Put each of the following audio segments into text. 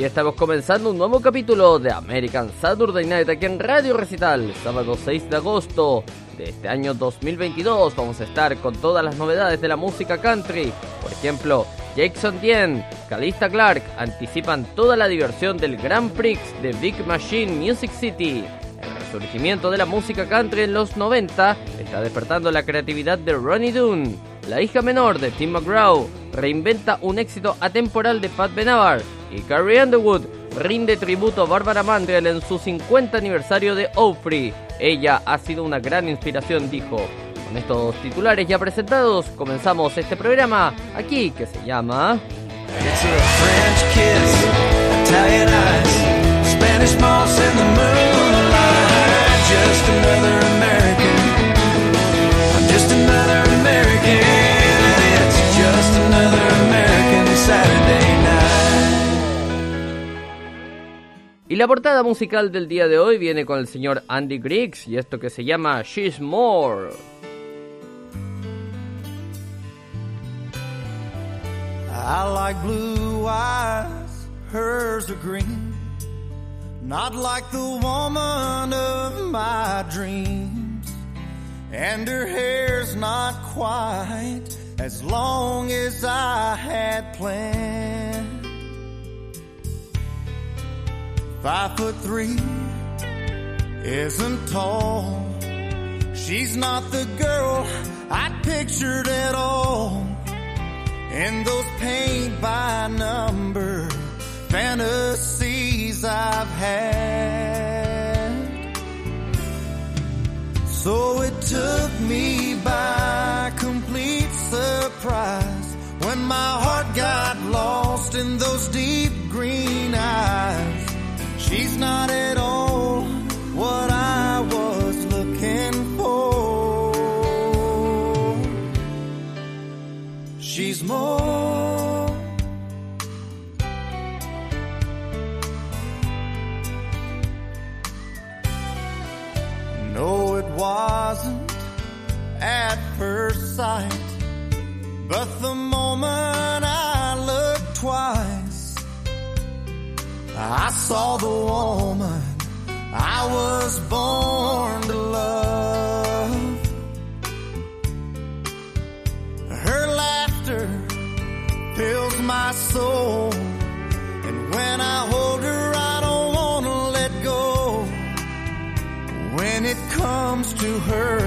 Aquí estamos comenzando un nuevo capítulo de American Saturday Night aquí en Radio Recital, sábado 6 de agosto de este año 2022. Vamos a estar con todas las novedades de la música country. Por ejemplo, Jackson Dien, Calista Clark anticipan toda la diversión del Grand Prix de Big Machine Music City. El resurgimiento de la música country en los 90 está despertando la creatividad de Ronnie Doon. La hija menor de Tim McGraw reinventa un éxito atemporal de Pat Benavar y Carrie Underwood rinde tributo a Barbara Mandrell en su 50 aniversario de Ofree. Ella ha sido una gran inspiración, dijo. Con estos titulares ya presentados, comenzamos este programa aquí que se llama... Y la portada musical del día de hoy viene con el señor Andy Griggs y esto que se llama She's More. I like blue eyes, hers are green. Not like the woman of my dreams. And her hair's not quite as long as I had planned. Five foot three isn't tall. She's not the girl I pictured at all. In those paint by number fantasies I've had. So it took me by complete surprise when my heart got lost in those deep green eyes. She's not at all what I was looking for. She's more. No, it wasn't at first sight, I saw the woman I was born to love. Her laughter fills my soul. And when I hold her, I don't want to let go. When it comes to her,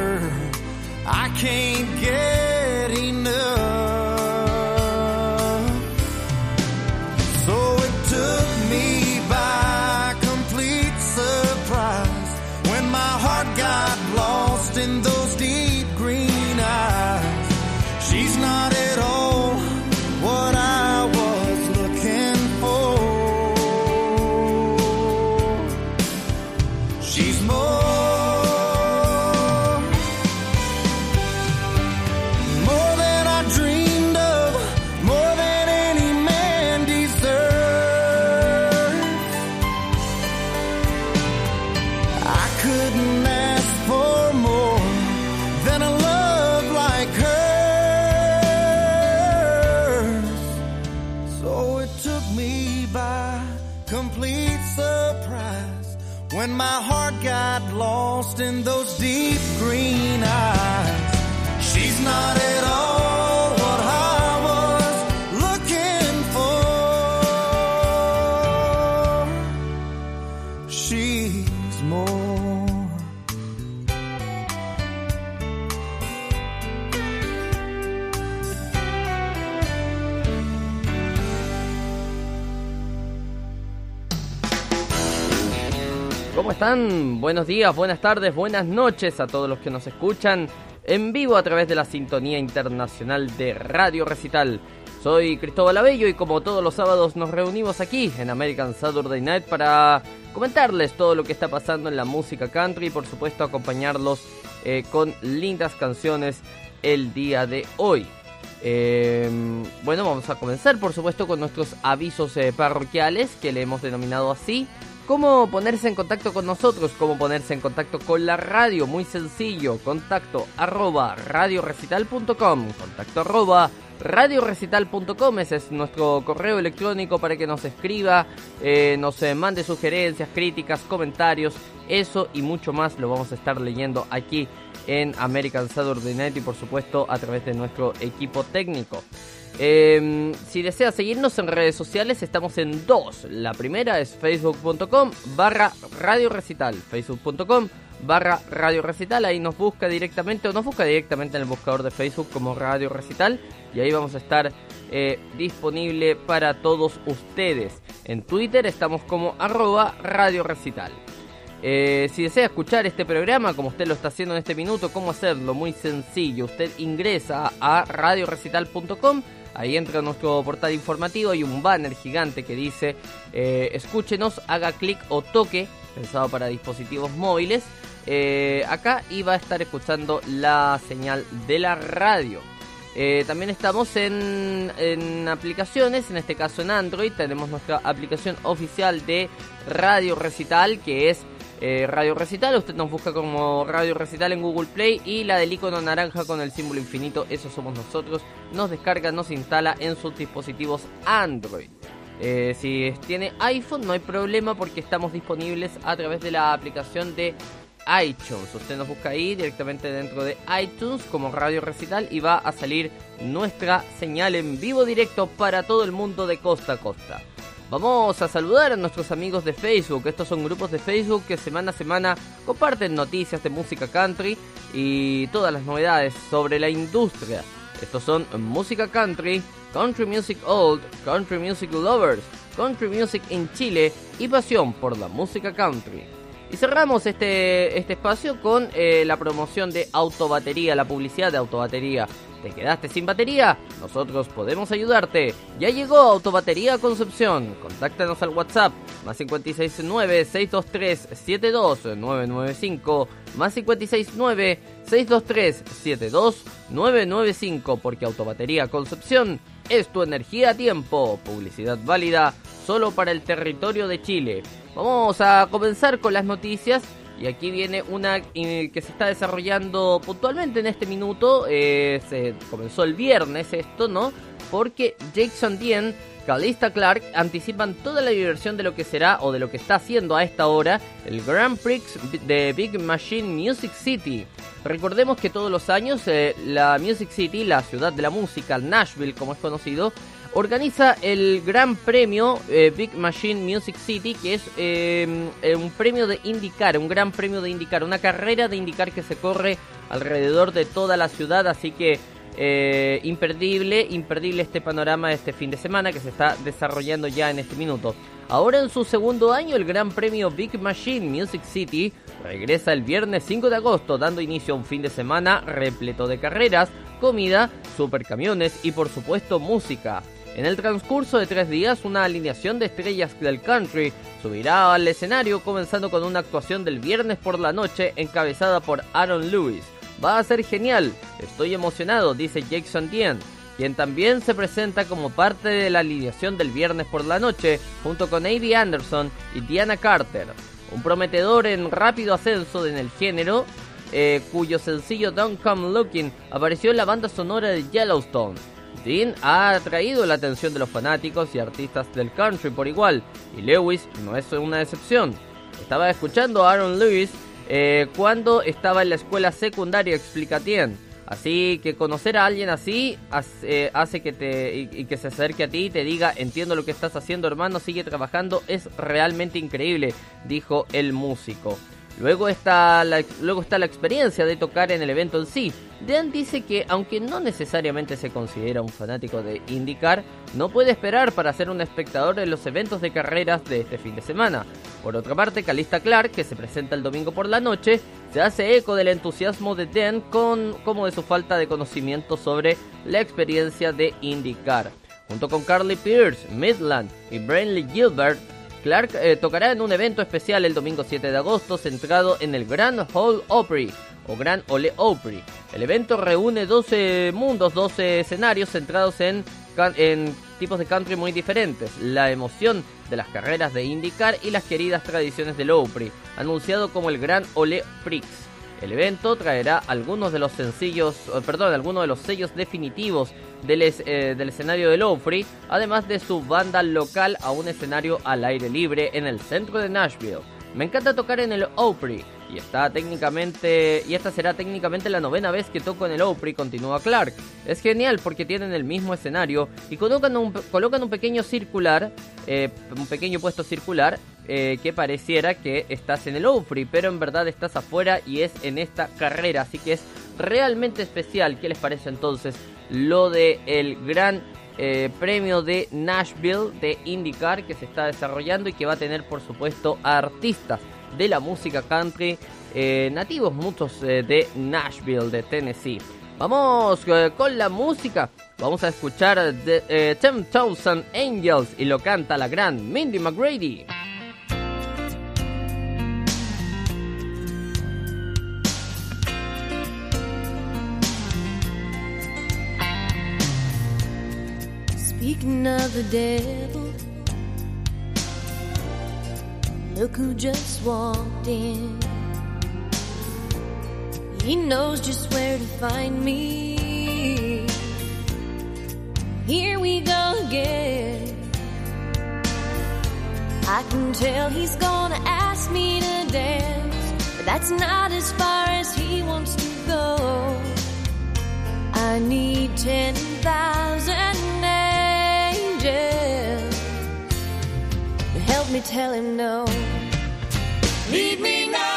couldn't ask for more than a love like hers. So it took me by complete surprise when my heart got lost in those deep green eyes. She's not at all están? Buenos días, buenas tardes, buenas noches a todos los que nos escuchan en vivo a través de la sintonía internacional de Radio Recital. Soy Cristóbal Abello y como todos los sábados nos reunimos aquí en American Saturday Night para comentarles todo lo que está pasando en la música country y por supuesto acompañarlos eh, con lindas canciones el día de hoy. Eh, bueno, vamos a comenzar por supuesto con nuestros avisos eh, parroquiales que le hemos denominado así. ¿Cómo ponerse en contacto con nosotros? ¿Cómo ponerse en contacto con la radio? Muy sencillo, contacto arroba radiorecital.com, contacto arroba radiorecital.com, ese es nuestro correo electrónico para que nos escriba, eh, nos eh, mande sugerencias, críticas, comentarios, eso y mucho más lo vamos a estar leyendo aquí en American Saturday Night y por supuesto a través de nuestro equipo técnico. Em, si desea seguirnos en redes sociales, estamos en dos. La primera es facebook.com barra radio recital. Facebook.com barra radio recital. Ahí nos busca directamente o nos busca directamente en el buscador de Facebook como radio recital. Y ahí vamos a estar eh, disponible para todos ustedes. En Twitter estamos como arroba radio recital. Eh, si desea escuchar este programa como usted lo está haciendo en este minuto, ¿cómo hacerlo? Muy sencillo. Usted ingresa a radiorecital.com Ahí entra nuestro portal informativo, hay un banner gigante que dice eh, escúchenos, haga clic o toque, pensado para dispositivos móviles, eh, acá y va a estar escuchando la señal de la radio. Eh, también estamos en, aplicaciones, en este caso en Android, tenemos nuestra aplicación oficial de Radio Recital que es eh, Radio Recital. Usted nos busca como Radio Recital en Google Play y la del icono naranja con el símbolo infinito, eso somos nosotros. Nos descarga, nos instala en sus dispositivos Android. Eh, si tiene iPhone no hay problema porque estamos disponibles a través de la aplicación de iTunes. Usted nos busca ahí directamente dentro de iTunes como Radio Recital y va a salir nuestra señal en vivo directo para todo el mundo de costa a costa. Vamos a saludar a nuestros amigos de Facebook. Estos son grupos de Facebook que semana a semana comparten noticias de música country y todas las novedades sobre la industria. Estos son Música Country, Country Music Old, Country Music Lovers, Country Music in Chile y Pasión por la música country. Y cerramos este, este espacio con eh, la promoción de Autobatería, la publicidad de Autobatería. ¿Te quedaste sin batería? Nosotros podemos ayudarte. Ya llegó Autobatería Concepción. Contáctanos al WhatsApp más 569-623-72995 más 569-623-72995 porque Autobatería Concepción es tu energía a tiempo. Publicidad válida solo para el territorio de Chile. Vamos a comenzar con las noticias y aquí viene una que se está desarrollando puntualmente en este minuto. Eh, se comenzó el viernes esto, ¿no? Porque Jackson Dean, Calista Clark anticipan toda la diversión de lo que será o de lo que está haciendo a esta hora el Grand Prix de Big Machine Music City. Recordemos que todos los años eh, la Music City, la ciudad de la música, Nashville como es conocido, organiza el Gran Premio eh, Big Machine Music City, que es eh, eh, un premio de indicar, un gran premio de indicar, una carrera de indicar que se corre alrededor de toda la ciudad, así que imperdible, imperdible este panorama de este fin de semana que se está desarrollando ya en este minuto. Ahora en su segundo año el Gran Premio Big Machine Music City regresa el viernes 5 de agosto dando inicio a un fin de semana repleto de carreras, comida, supercamiones y por supuesto música. En el transcurso de tres días, una alineación de estrellas del country subirá al escenario comenzando con una actuación del viernes por la noche encabezada por Aaron Lewis. Va a ser genial, estoy emocionado, dice Jackson Dean, quien también se presenta como parte de la alineación del viernes por la noche junto con Avi Anderson y Diana Carter, un prometedor en rápido ascenso en el género, eh, cuyo sencillo Don't Come Looking apareció en la banda sonora de Yellowstone. Dean ha atraído la atención de los fanáticos y artistas del country por igual, y Lewis no es una excepción. Estaba escuchando a Aaron Lewis eh, cuando estaba en la escuela secundaria, explica Tien. Así que conocer a alguien así hace, eh, que te que se acerque a ti y te diga entiendo lo que estás haciendo hermano, sigue trabajando, es realmente increíble, dijo el músico. Luego está, la, luego está la experiencia de tocar en el evento en sí. Dan dice que aunque no necesariamente se considera un fanático de IndyCar, no puede esperar para ser un espectador de los eventos de carreras de este fin de semana. Por otra parte, Calista Clark, que se presenta el domingo por la noche, se hace eco del entusiasmo de Dan con, como de su falta de conocimiento sobre la experiencia de IndyCar. Junto con Carly Pierce, Midland y Brainley Gilbert, Clark eh, tocará en un evento especial el domingo 7 de agosto centrado en el Grand Hall Opry o Grand Ole Opry. El evento reúne 12 mundos, 12 escenarios centrados en, tipos de country muy diferentes, la emoción de las carreras de IndyCar y las queridas tradiciones del Opry, anunciado como el Grand Ole Prix. El evento traerá algunos de los sencillos, eh, perdón, algunos de los sellos definitivos del, eh, del escenario de además de su banda local a un escenario al aire libre en el centro de Nashville. Me encanta tocar en el Opry y está técnicamente y esta será técnicamente la novena vez que toco en el Opry, continúa Clark. Es genial porque tienen el mismo escenario y colocan un, colocan un pequeño circular, eh, un pequeño puesto circular eh, que pareciera que estás en el Opry, pero en verdad estás afuera y es en esta carrera, así que es realmente especial. ¿Qué les parece entonces lo de el gran eh, premio de Nashville de IndyCar que se está desarrollando y que va a tener por supuesto artistas de la música country nativos muchos de Nashville, de Tennessee. Vamos con la música. Vamos a escuchar de 10,000 Angels y lo canta la gran Mindy McGrady. Speaking of the devil, look who just walked in. He knows just where to find me. Here we go again. I can tell he's gonna ask me to dance, but that's not as far as he wants to go. I need 10,000 angels to Help me tell him no. Leave me not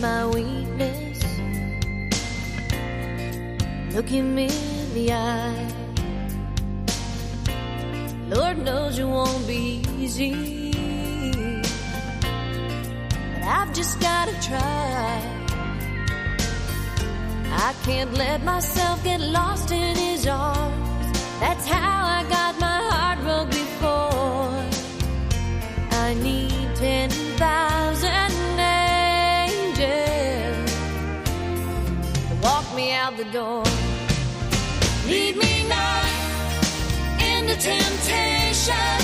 my weakness. Look him in the eye. Lord knows it won't be easy. But I've just gotta try. I can't let myself get lost in his arms. That's how I got my the door. Lead me not into temptation.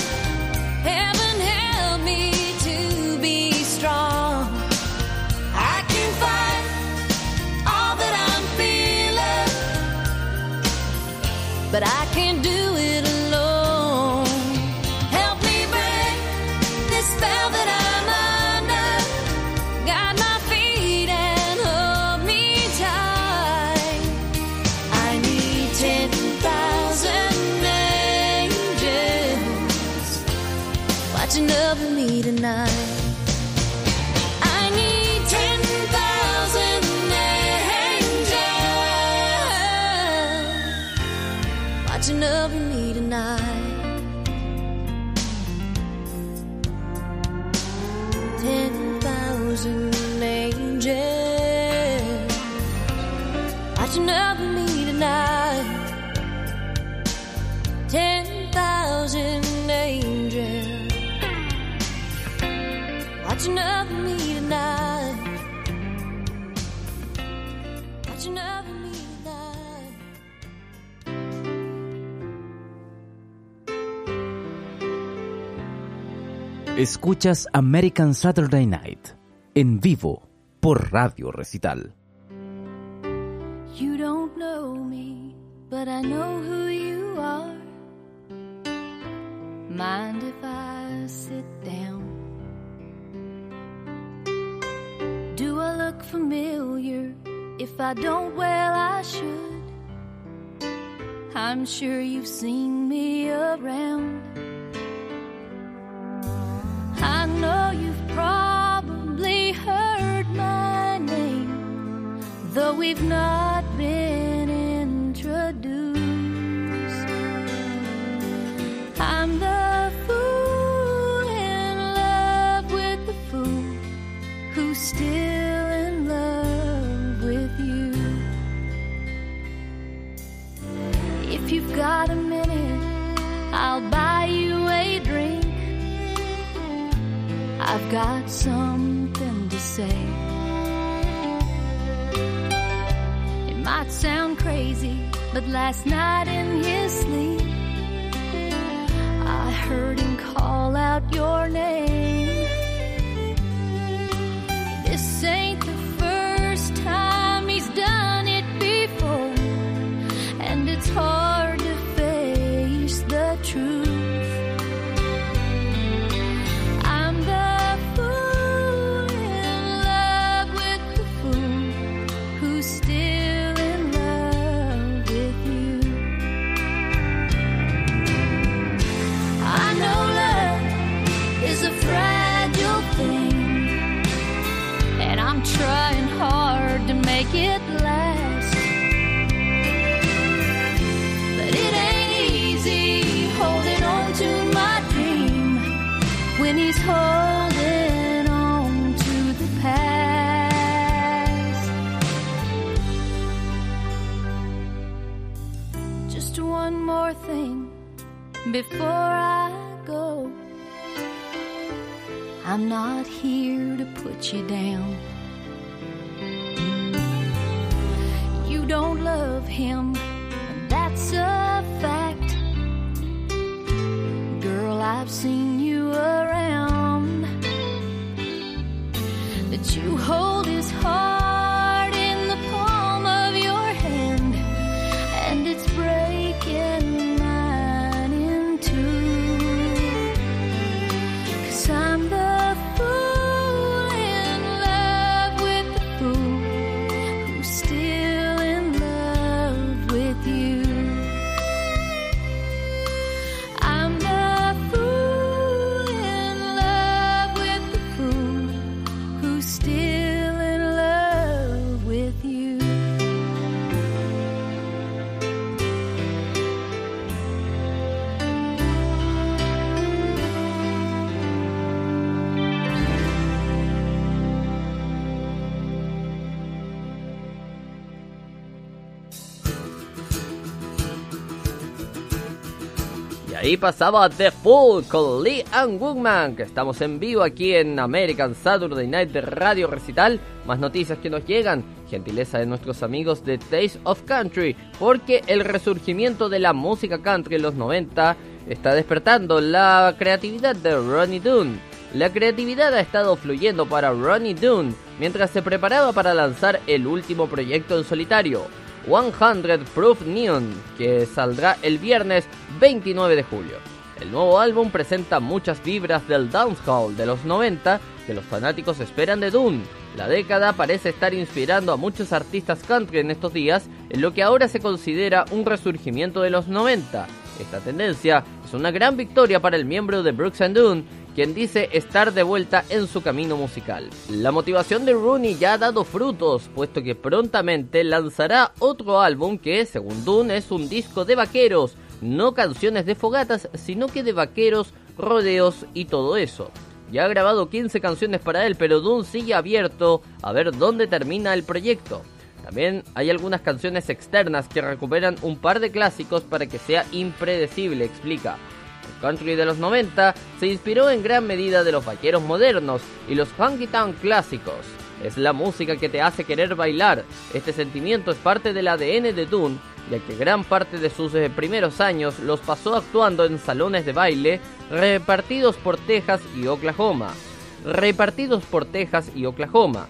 Escuchas American Saturday Night en vivo por Radio Recital. You don't know me, but I know who you are. Mind if I sit down? Do I look familiar? If I don't, well, I should. I'm sure you've seen me around. Know you've probably heard my name, though we've not been got something to say. It might sound crazy, but last night in his sleep, I heard him call out your name. This ain't trying hard to make it last. But it ain't easy holding on to my dream when he's holding on to the past. Just one more thing before I go. I'm not here to put you down. Don't love him, and that's a fact. Girl, I've seen you around. That you hold pasaba The Fool con Lee and Woodman, que estamos en vivo aquí en American Saturday Night de Radio Recital. Más noticias que nos llegan, gentileza de nuestros amigos de Taste of Country, porque el resurgimiento de la música country en los 90 está despertando la creatividad de Ronnie Dunn. La creatividad ha estado fluyendo para Ronnie Dunn mientras se preparaba para lanzar el último proyecto en solitario, 100 Proof Neon, que saldrá el viernes 29 de julio. El nuevo álbum presenta muchas vibras del dancehall de los 90 que los fanáticos esperan de Dune. La década parece estar inspirando a muchos artistas country en estos días, en lo que ahora se considera un resurgimiento de los 90. Esta tendencia es una gran victoria para el miembro de Brooks and Dunn, quien dice estar de vuelta en su camino musical. La motivación de Rooney ya ha dado frutos, puesto que prontamente lanzará otro álbum que, según Dunn, es un disco de vaqueros, no canciones de fogatas, sino que de vaqueros, rodeos y todo eso. Ya ha grabado 15 canciones para él, pero Dunn sigue abierto a ver dónde termina el proyecto. También hay algunas canciones externas que recuperan un par de clásicos para que sea impredecible, explica. Country de los 90 se inspiró en gran medida de los vaqueros modernos y los funky town clásicos. Es la música que te hace querer bailar. Este sentimiento es parte del ADN de Dune, ya que gran parte de sus eh, primeros años los pasó actuando en salones de baile repartidos por Texas y Oklahoma. Repartidos por Texas y Oklahoma.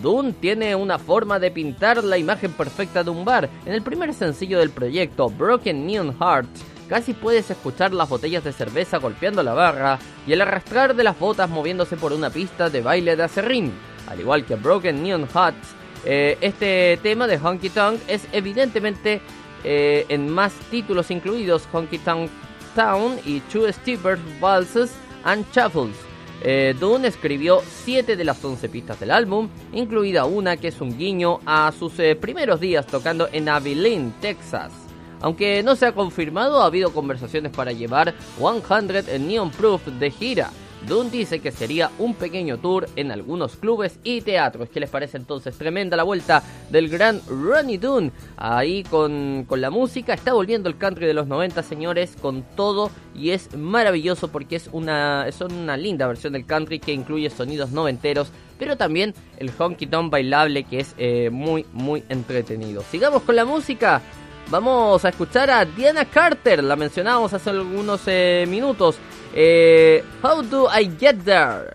Dune tiene una forma de pintar la imagen perfecta de un bar. En el primer sencillo del proyecto, Broken Neon Hearts, casi puedes escuchar las botellas de cerveza golpeando la barra y el arrastrar de las botas moviéndose por una pista de baile de acerrín. Al igual que Broken Neon Hearts, eh, este tema de Honky Tonk es evidentemente eh, en más títulos incluidos Honky Tonk Town y Two Steepers, Valses and Shuffles. Eh, Dune escribió 7 de las 11 pistas del álbum, incluida una que es un guiño a sus eh, primeros días tocando en Abilene, Texas. Aunque no se ha confirmado, ha habido conversaciones para llevar 100 Neon Proof de gira. Dunn dice que sería un pequeño tour en algunos clubes y teatros. ¿Qué les parece entonces? Tremenda la vuelta del gran Ronnie Dunn. Ahí con, con, la música. Está volviendo el country de los 90, señores, con todo. Y es maravilloso porque es una, es una linda versión del country que incluye sonidos noventeros. Pero también el honky tonk bailable que es eh, muy, muy entretenido. Sigamos con la música. Vamos a escuchar a Diana Carter, la mencionamos hace algunos eh, minutos. Eh, How do I get there?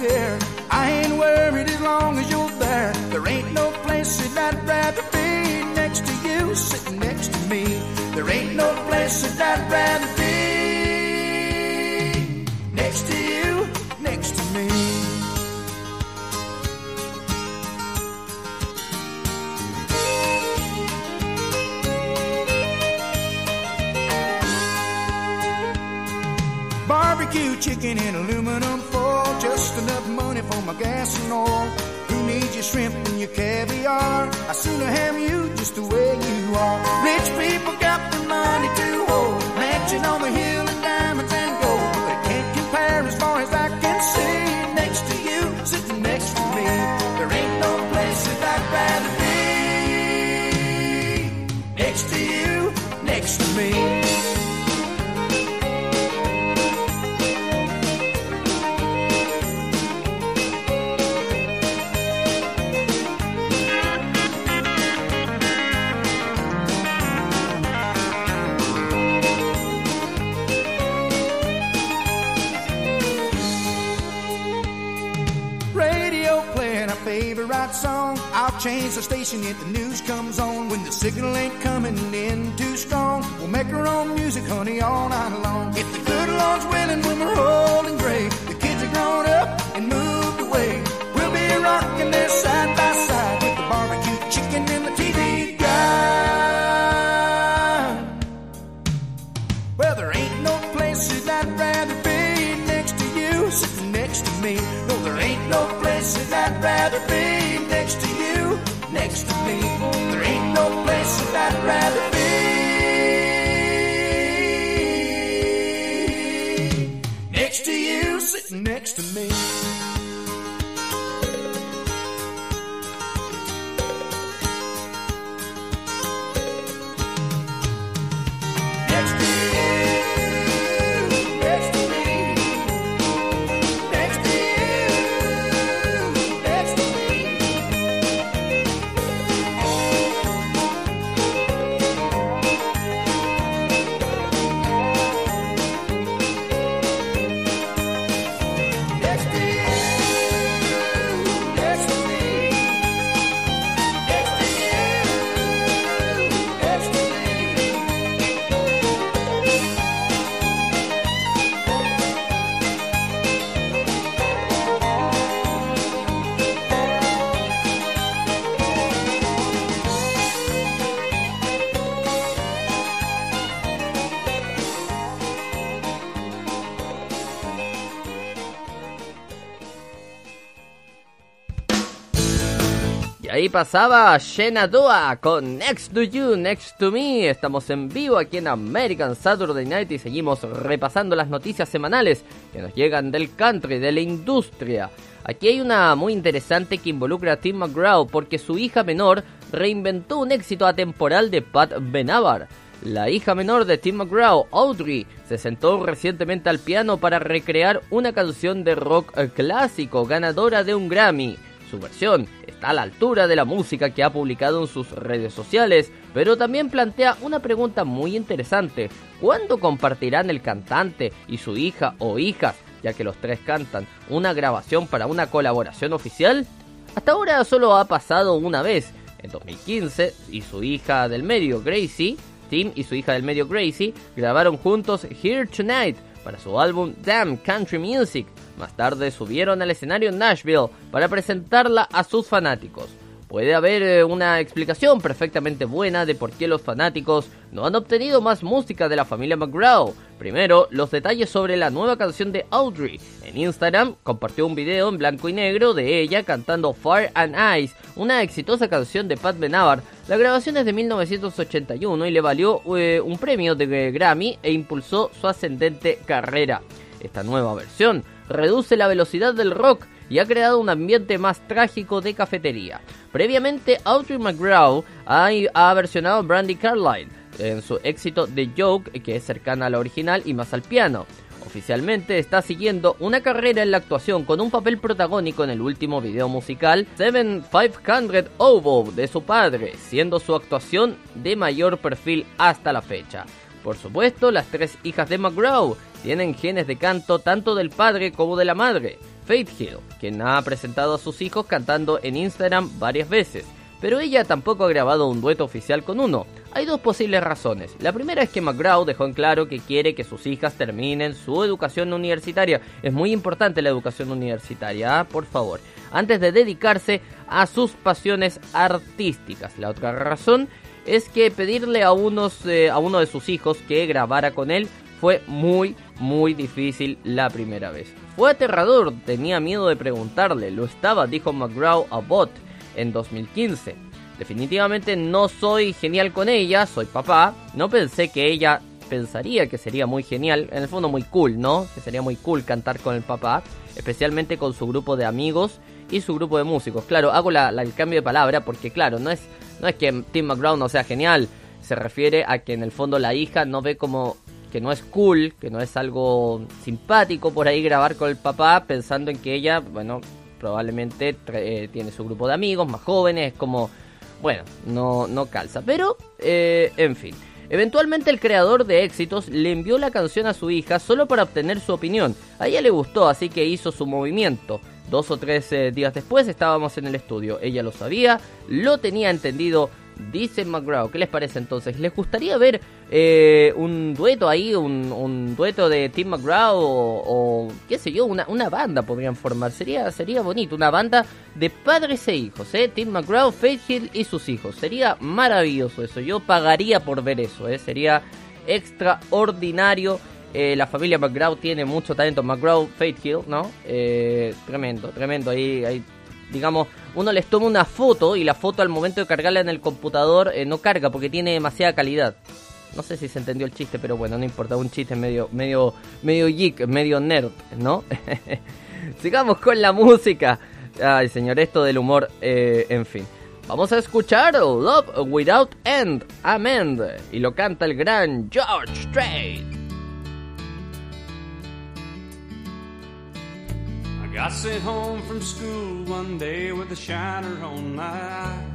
Care. I ain't worried as long as you're there. There ain't no place that I'd rather be next to you, sitting next to me. There ain't no place that I'd rather be next to you, next to me. Barbecue chicken in aluminum foil, just enough money for my gas and oil. Who needs your shrimp and your caviar? I sooner have you just the way you are. Rich people got the money to hold, mansion on the hill and diamonds and gold, but it can't compare as far as I can see. Next to you, sitting next to me, there ain't no place that I'd rather be. Next to you, next to me. Change the station if the news comes on. When the signal ain't coming in too strong, we'll make our own music, honey, all night long. If the good Lord's willing, when we're old and gray, the kids are grown up and moved away. We'll be rocking there side by side with the barbecue chicken and the TV guide. Well, there ain't no place that I'd rather be next to you, sitting next to me. No, there ain't no place that I'd rather be next to you, next to me. There ain't no place that I'd rather be next to you, sitting next to me. Pasaba Shenandoah con Next to You, Next to Me. Estamos en vivo aquí en American Saturday Night y seguimos repasando las noticias semanales que nos llegan del country, de la industria. Aquí hay una muy interesante que involucra a Tim McGraw porque su hija menor reinventó un éxito atemporal de Pat Benavar. La hija menor de Tim McGraw, Audrey, se sentó recientemente al piano para recrear una canción de rock clásico ganadora de un Grammy. Su versión está a la altura de la música que ha publicado en sus redes sociales, pero también plantea una pregunta muy interesante. ¿Cuándo compartirán el cantante y su hija o hijas, ya que los tres cantan, una grabación para una colaboración oficial? Hasta ahora solo ha pasado una vez. En 2015, y su hija del medio, Gracie, Tim y su hija del medio, Gracie, grabaron juntos Here Tonight para su álbum Damn Country Music. Más tarde subieron al escenario en Nashville para presentarla a sus fanáticos. Puede haber eh, una explicación perfectamente buena de por qué los fanáticos no han obtenido más música de la familia McGraw. Primero, los detalles sobre la nueva canción de Audrey. En Instagram compartió un video en blanco y negro de ella cantando Fire and Ice, una exitosa canción de Pat Benavar. La grabación es de 1981 y le valió eh, un premio de Grammy e impulsó su ascendente carrera. Esta nueva versión reduce la velocidad del rock y ha creado un ambiente más trágico de cafetería. Previamente, Audrey McGraw ha, ha versionado Brandy Carlile en su éxito The Joke, que es cercana a la original y más al piano. Oficialmente está siguiendo una carrera en la actuación con un papel protagónico en el último video musical 7500 Oboe de su padre, siendo su actuación de mayor perfil hasta la fecha. Por supuesto, las tres hijas de McGraw tienen genes de canto tanto del padre como de la madre. Faith Hill, quien ha presentado a sus hijos cantando en Instagram varias veces, pero ella tampoco ha grabado un dueto oficial con uno. Hay dos posibles razones. La primera es que McGraw dejó en claro que quiere que sus hijas terminen su educación universitaria. Es muy importante la educación universitaria, ¿ah? por favor, antes de dedicarse a sus pasiones artísticas. La otra razón es que pedirle a, unos, eh, a uno de sus hijos que grabara con él fue muy, muy difícil la primera vez. Fue aterrador, tenía miedo de preguntarle, lo estaba, dijo McGraw a Bot en 2015. Definitivamente no soy genial con ella, soy papá. No pensé que ella pensaría que sería muy genial, en el fondo muy cool, ¿no? Que sería muy cool cantar con el papá, especialmente con su grupo de amigos y su grupo de músicos. Claro, hago el cambio de palabra porque, claro, no es, no es que Tim McGraw no sea genial, se refiere a que en el fondo la hija no ve como que no es cool, que no es algo simpático por ahí grabar con el papá pensando en que ella, bueno, probablemente eh, tiene su grupo de amigos más jóvenes, es como, bueno, no, no calza. Pero, eh, en fin. Eventualmente el creador de éxitos le envió la canción a su hija solo para obtener su opinión. A ella le gustó, así que hizo su movimiento. Dos o tres eh, días después estábamos en el estudio. Ella lo sabía, lo tenía entendido Dice McGraw, ¿qué les parece entonces? ¿Les gustaría ver eh, un dueto ahí, un, dueto de Tim McGraw o, qué sé yo, una, una, banda podrían formar? Sería, sería bonito, una banda de padres e hijos, ¿eh? Tim McGraw, Faith Hill y sus hijos. Sería maravilloso eso, yo pagaría por ver eso, ¿eh? Sería extraordinario. Eh, la familia McGraw tiene mucho talento. McGraw, Faith Hill, ¿no? Eh, tremendo, tremendo. Ahí, ahí digamos, uno les toma una foto y la foto al momento de cargarla en el computador eh, no carga porque tiene demasiada calidad. No sé si se entendió el chiste, pero bueno, no importa, un chiste medio, medio, medio geek, medio nerd, ¿no? Sigamos con la música. Ay, señor, esto del humor, eh, en fin. Vamos a escuchar Love Without End, Amen. Y lo canta el gran George Strait. Got sent home from school one day with a shiner on my eye.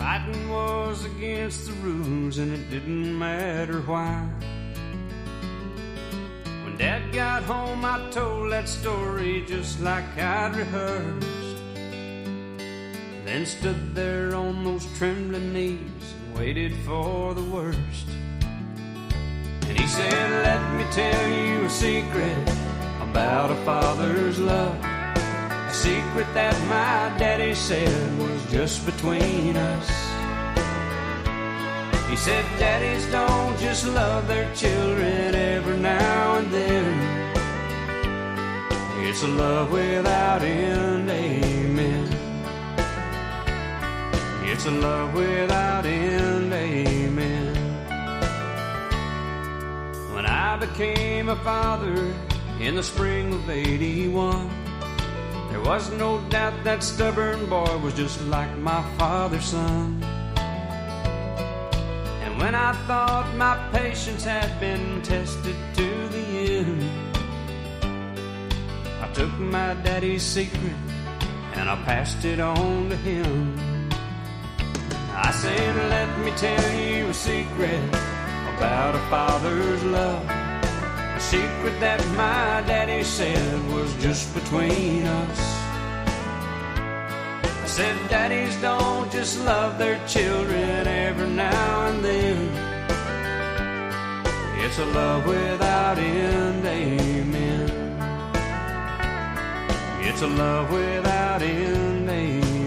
Fighting was against the rules and it didn't matter why. When Dad got home, I told that story just like I'd rehearsed. Then stood there on those trembling knees and waited for the worst. And he said, Let me tell you a secret about a father's love. A secret that my daddy said was just between us. He said, Daddies don't just love their children every now and then. It's a love without end, amen. It's a love without end, amen. When I became a father, in the spring of 81. There was no doubt that stubborn boy was just like my father's son. And when I thought my patience had been tested to the end, I took my daddy's secret and I passed it on to him. I said, Let me tell you a secret about a father's love. A secret that my daddy said was just between us. I said, Daddies don't just love their children every now and then. It's a love without end, amen. It's a love without end, amen.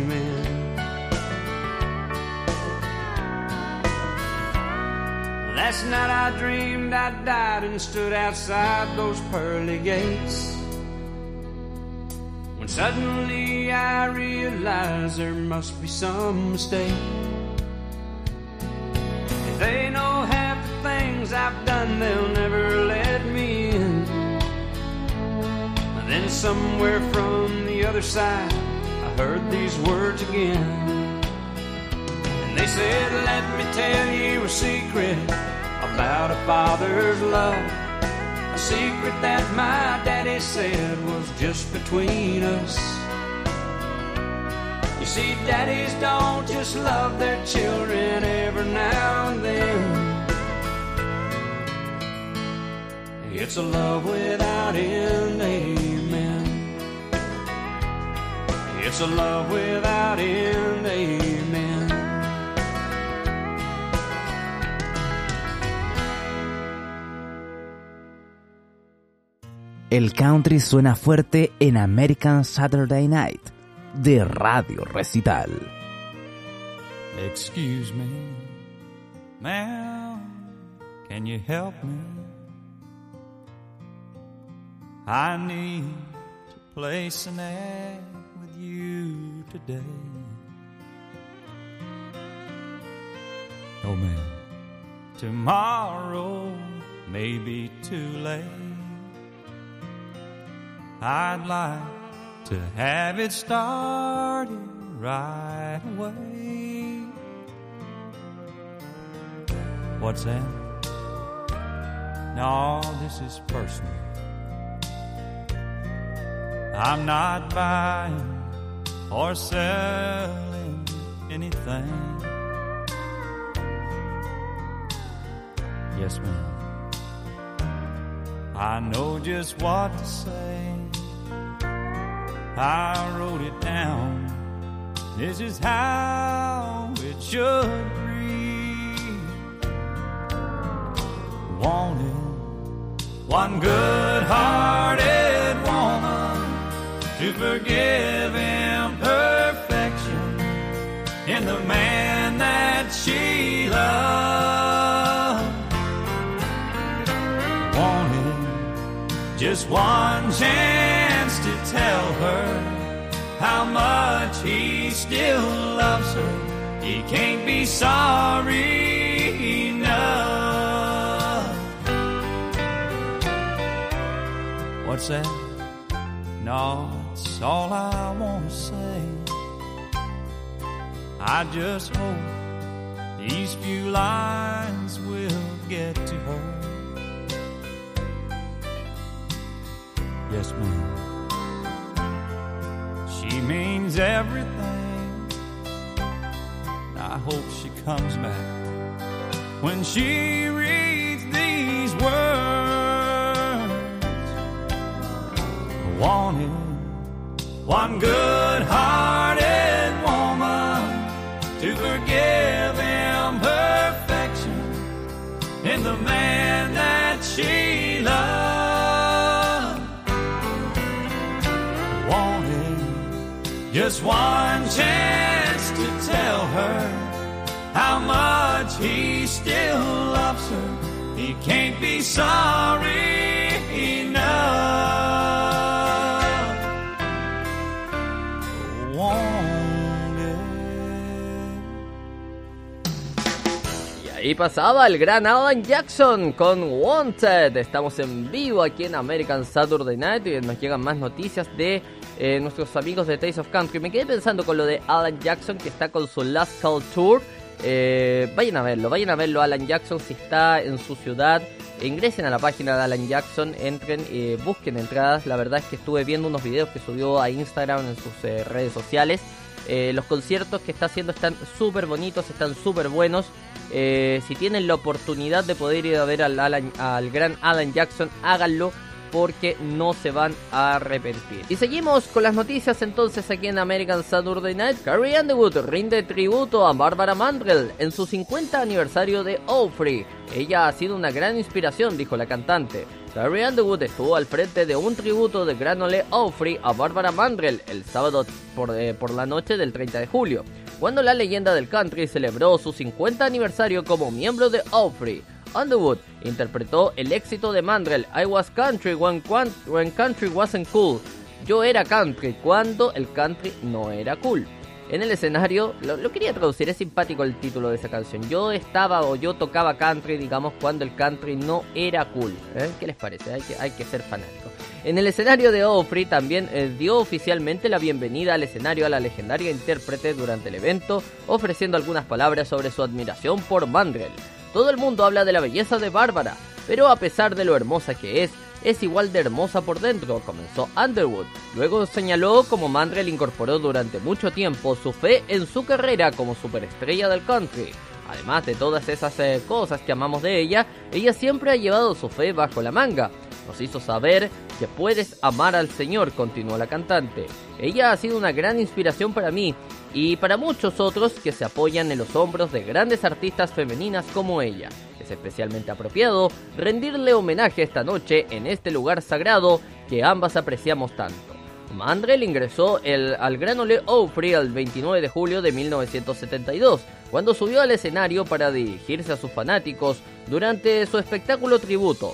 Last night I dreamed I died and stood outside those pearly gates. When suddenly I realized there must be some mistake. If they know half the things I've done, they'll never let me in. And then somewhere from the other side, I heard these words again. And they said, Let me tell you a secret about a father's love. A secret that my daddy said was just between us. You see, daddies don't just love their children every now and then. It's a love without end, amen. It's a love without end, amen. El country suena fuerte en American Saturday Night de Radio Recital. Excuse me, ma'am, can you help me? I need to place an ad with you today. Oh, ma'am, tomorrow may be too late. I'd like to have it started right away. What's that? No, this is personal. I'm not buying or selling anything. Yes, ma'am. I know just what to say. I wrote it down. This is how it should read. Wanted one good hearted woman to forgive imperfection in the man that she loved. Wanted just one chance much he still loves her. He can't be sorry enough. What's that? No, it's all I want to say. I just hope these few lines will get to her. Yes, ma'am. Means everything. I hope she comes back when she reads these words. Wanted one good hearted woman to forgive imperfection in the man that she one chance to tell her how much he still loves her. He can't be sorry enough. Y ahí pasaba el gran Alan Jackson con Wanted. Estamos en vivo aquí en American Saturday Night y nos llegan más noticias de eh, nuestros amigos de Taste of Country. Me quedé pensando con lo de Alan Jackson que está con su Last Call Tour. Eh, vayan a verlo, vayan a verlo Alan Jackson si está en su ciudad. Ingresen a la página de Alan Jackson, entren, eh, busquen entradas. La verdad es que estuve viendo unos videos que subió a Instagram en sus eh, redes sociales. Los conciertos que está haciendo están súper bonitos, están súper buenos. Si tienen la oportunidad de poder ir a ver al, Alan- al gran Alan Jackson, háganlo porque no se van a arrepentir. Y seguimos con las noticias entonces aquí en American Saturday Night. Carrie Underwood rinde tributo a Barbara Mandrell en su 50 aniversario de Ofrey. Ella ha sido una gran inspiración, dijo la cantante. Carrie Underwood estuvo al frente de un tributo de Granole Ofrey a Barbara Mandrell el sábado por, eh, la noche del 30 de julio, cuando la leyenda del country celebró su 50 aniversario como miembro de Ofrey. Underwood interpretó el éxito de Mandrell, I was country when, when country wasn't cool. Yo era country cuando el country no era cool. En el escenario, lo, quería traducir, es simpático el título de esa canción. Yo estaba o yo tocaba country, digamos, cuando el country no era cool. ¿eh? ¿Qué les parece? Hay que, hay que ser fanático. En el escenario de Ofrey también eh, dio oficialmente la bienvenida al escenario a la legendaria intérprete durante el evento, ofreciendo algunas palabras sobre su admiración por Mandrell. Todo el mundo habla de la belleza de Bárbara, pero a pesar de lo hermosa que es, es igual de hermosa por dentro, comenzó Underwood. Luego señaló como Mandrell incorporó durante mucho tiempo su fe en su carrera como superestrella del country. Además de todas esas eh, cosas que amamos de ella, ella siempre ha llevado su fe bajo la manga. Nos hizo saber que puedes amar al Señor, continuó la cantante. Ella ha sido una gran inspiración para mí y para muchos otros que se apoyan en los hombros de grandes artistas femeninas como ella. Es especialmente apropiado rendirle homenaje esta noche en este lugar sagrado que ambas apreciamos tanto. Mandrell ingresó el, al Gran Ole Opry el 29 de julio de 1972, cuando subió al escenario para dirigirse a sus fanáticos durante su espectáculo tributo,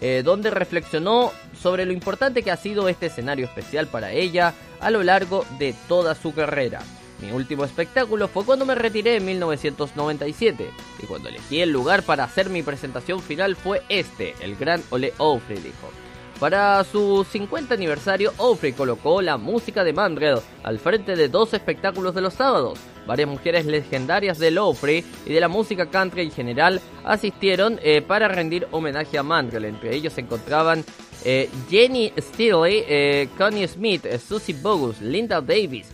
eh, donde reflexionó sobre lo importante que ha sido este escenario especial para ella a lo largo de toda su carrera. Mi último espectáculo fue cuando me retiré en 1997 y cuando elegí el lugar para hacer mi presentación final fue este, el Gran Ole Opry, dijo. Para su 50 aniversario, Ofrey colocó la música de Mandrell al frente de dos espectáculos de los sábados. Varias mujeres legendarias de Ofrey y de la música country en general asistieron eh, para rendir homenaje a Mandrell. Entre ellos se encontraban eh, Jenny Steele, eh, Connie Smith, Susie Bogus, Linda Davis,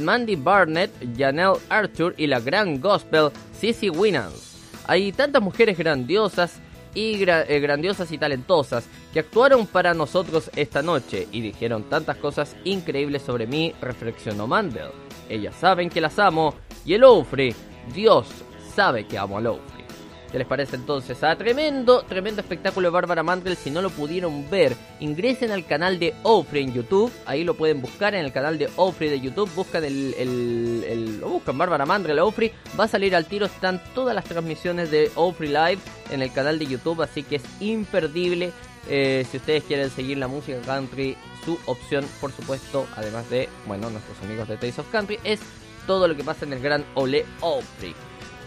Mandy Barnett, Janelle Arthur y la gran gospel Cissy Winans. Hay tantas mujeres grandiosas y grandiosas y talentosas que actuaron para nosotros esta noche y dijeron tantas cosas increíbles sobre mí, reflexionó Mandel. Ellas saben que las amo y el Ofri, Dios sabe que amo al Ofri. ¿Qué les parece entonces? A tremendo, tremendo espectáculo de Bárbara Mandel. Si no lo pudieron ver, ingresen al canal de Ofri en YouTube. Ahí lo pueden buscar en el canal de Ofri de YouTube. Buscan el, el, el lo buscan Bárbara Mandel Ofri. Va a salir al tiro. Están todas las transmisiones de Ofri Live en el canal de YouTube. Así que es imperdible. Eh, si ustedes quieren seguir la música country, su opción, por supuesto, además de, bueno, nuestros amigos de Taste of Country, es todo lo que pasa en el gran Ole Opry.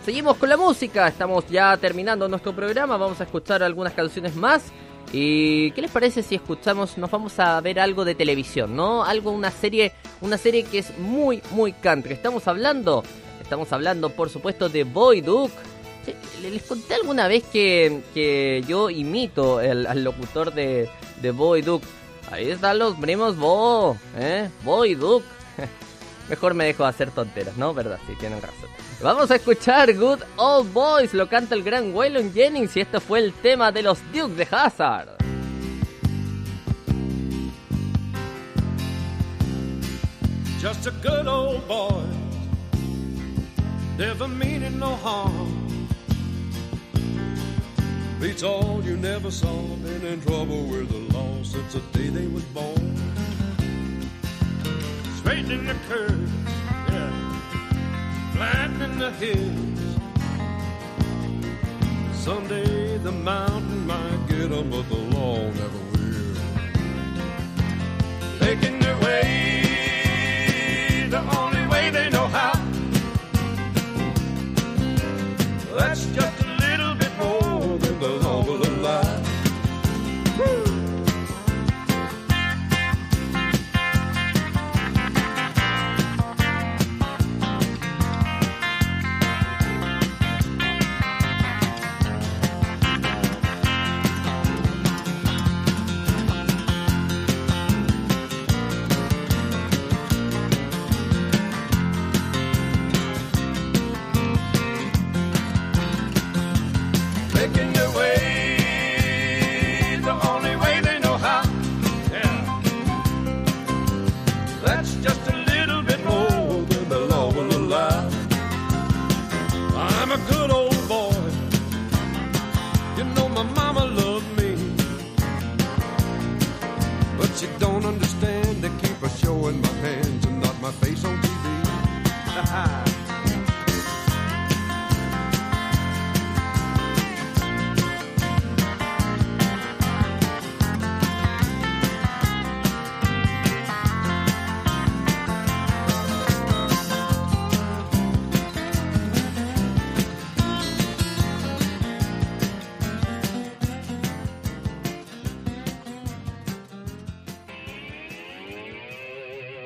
Seguimos con la música, estamos ya terminando nuestro programa, vamos a escuchar algunas canciones más. ¿Y qué les parece si escuchamos, nos vamos a ver algo de televisión, ¿no? Algo, una serie, una serie que es muy, muy country. Estamos hablando, estamos hablando, por supuesto, de Boy Duke. Les conté alguna vez que, que yo imito al locutor de, de Boy Duke. Ahí están los primos Bo, ¿eh? Boy Duke. Mejor me dejo hacer tonteras, ¿no? ¿Verdad? Sí, tienen razón. Vamos a escuchar Good Old Boys, lo canta el gran Waylon Jennings y esto fue el tema de los Dukes de Hazard. Just a good old boy, never meaning no harm. Beats all you never saw, been in trouble with the law since the day they was born. Straightening the curves, yeah, flattening the hills. Someday the mountain might get 'em, but the law never will.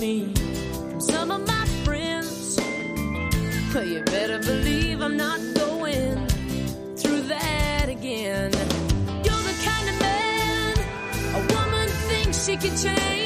Me from some of my friends. But you better believe I'm not going through that again. You're the kind of man a woman thinks she can change.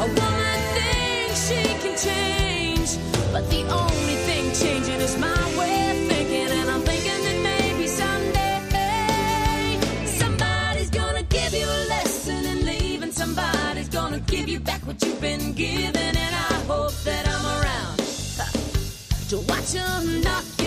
A woman thinks she can change, but the only thing changing is my way of thinking, and I'm thinking that maybe someday somebody's gonna give you a lesson. Somebody's gonna give you back what you've been given, and I hope that I'm around to watch them knock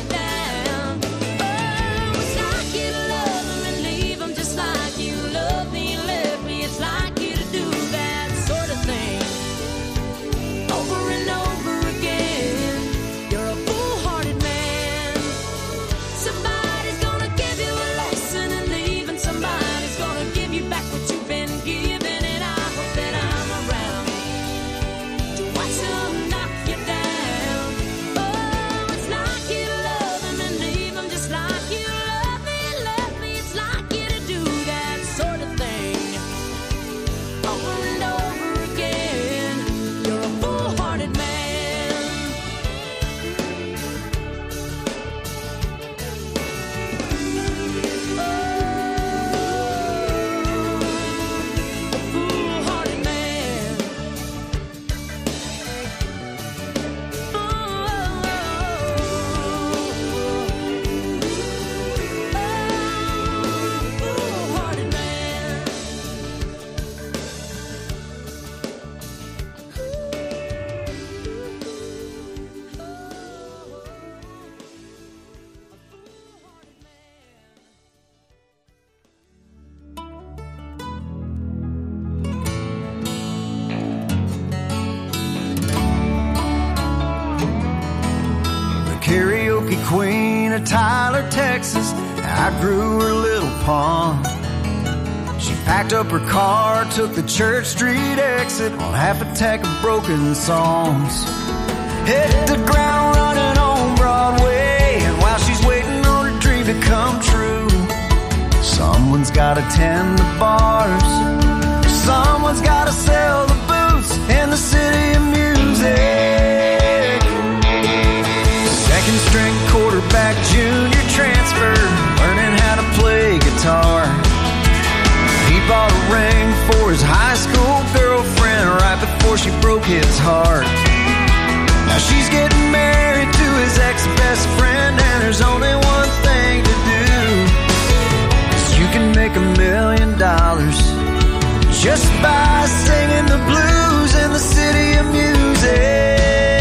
queen of Tyler, Texas. I grew her little pond. She packed up her car, took the Church Street exit on half a tack of broken songs. Hit the ground running on Broadway, and while she's waiting on her dream to come true, someone's gotta tend the bars. Someone's gotta sell the boots in the city of music. Quarterback, junior transfer, learning how to play guitar. He bought a ring for his high school girlfriend right before she broke his heart. Now she's getting married to his ex best friend, and there's only one thing to do. 'Cause you can make a million dollars just by singing the blues in the city of music.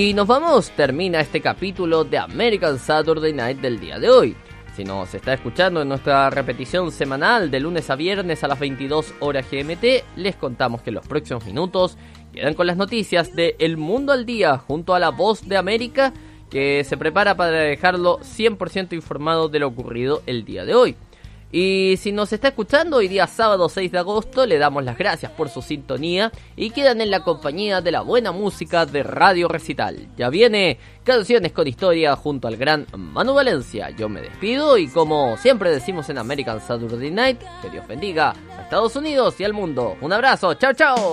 Y nos vamos, termina este capítulo de American Saturday Night del día de hoy. Si nos está escuchando en nuestra repetición semanal de lunes a viernes a las 22 horas GMT, les contamos que en los próximos minutos quedan con las noticias de El Mundo al Día junto a la Voz de América que se prepara para dejarlo 100% informado de lo ocurrido el día de hoy. Y si nos está escuchando hoy día sábado 6 de agosto, le damos las gracias por su sintonía y quedan en la compañía de la buena música de Radio Recital. Ya viene Canciones con Historia junto al gran Manu Valencia. Yo me despido y como siempre decimos en American Saturday Night, que Dios bendiga a Estados Unidos y al mundo. Un abrazo, chao chao.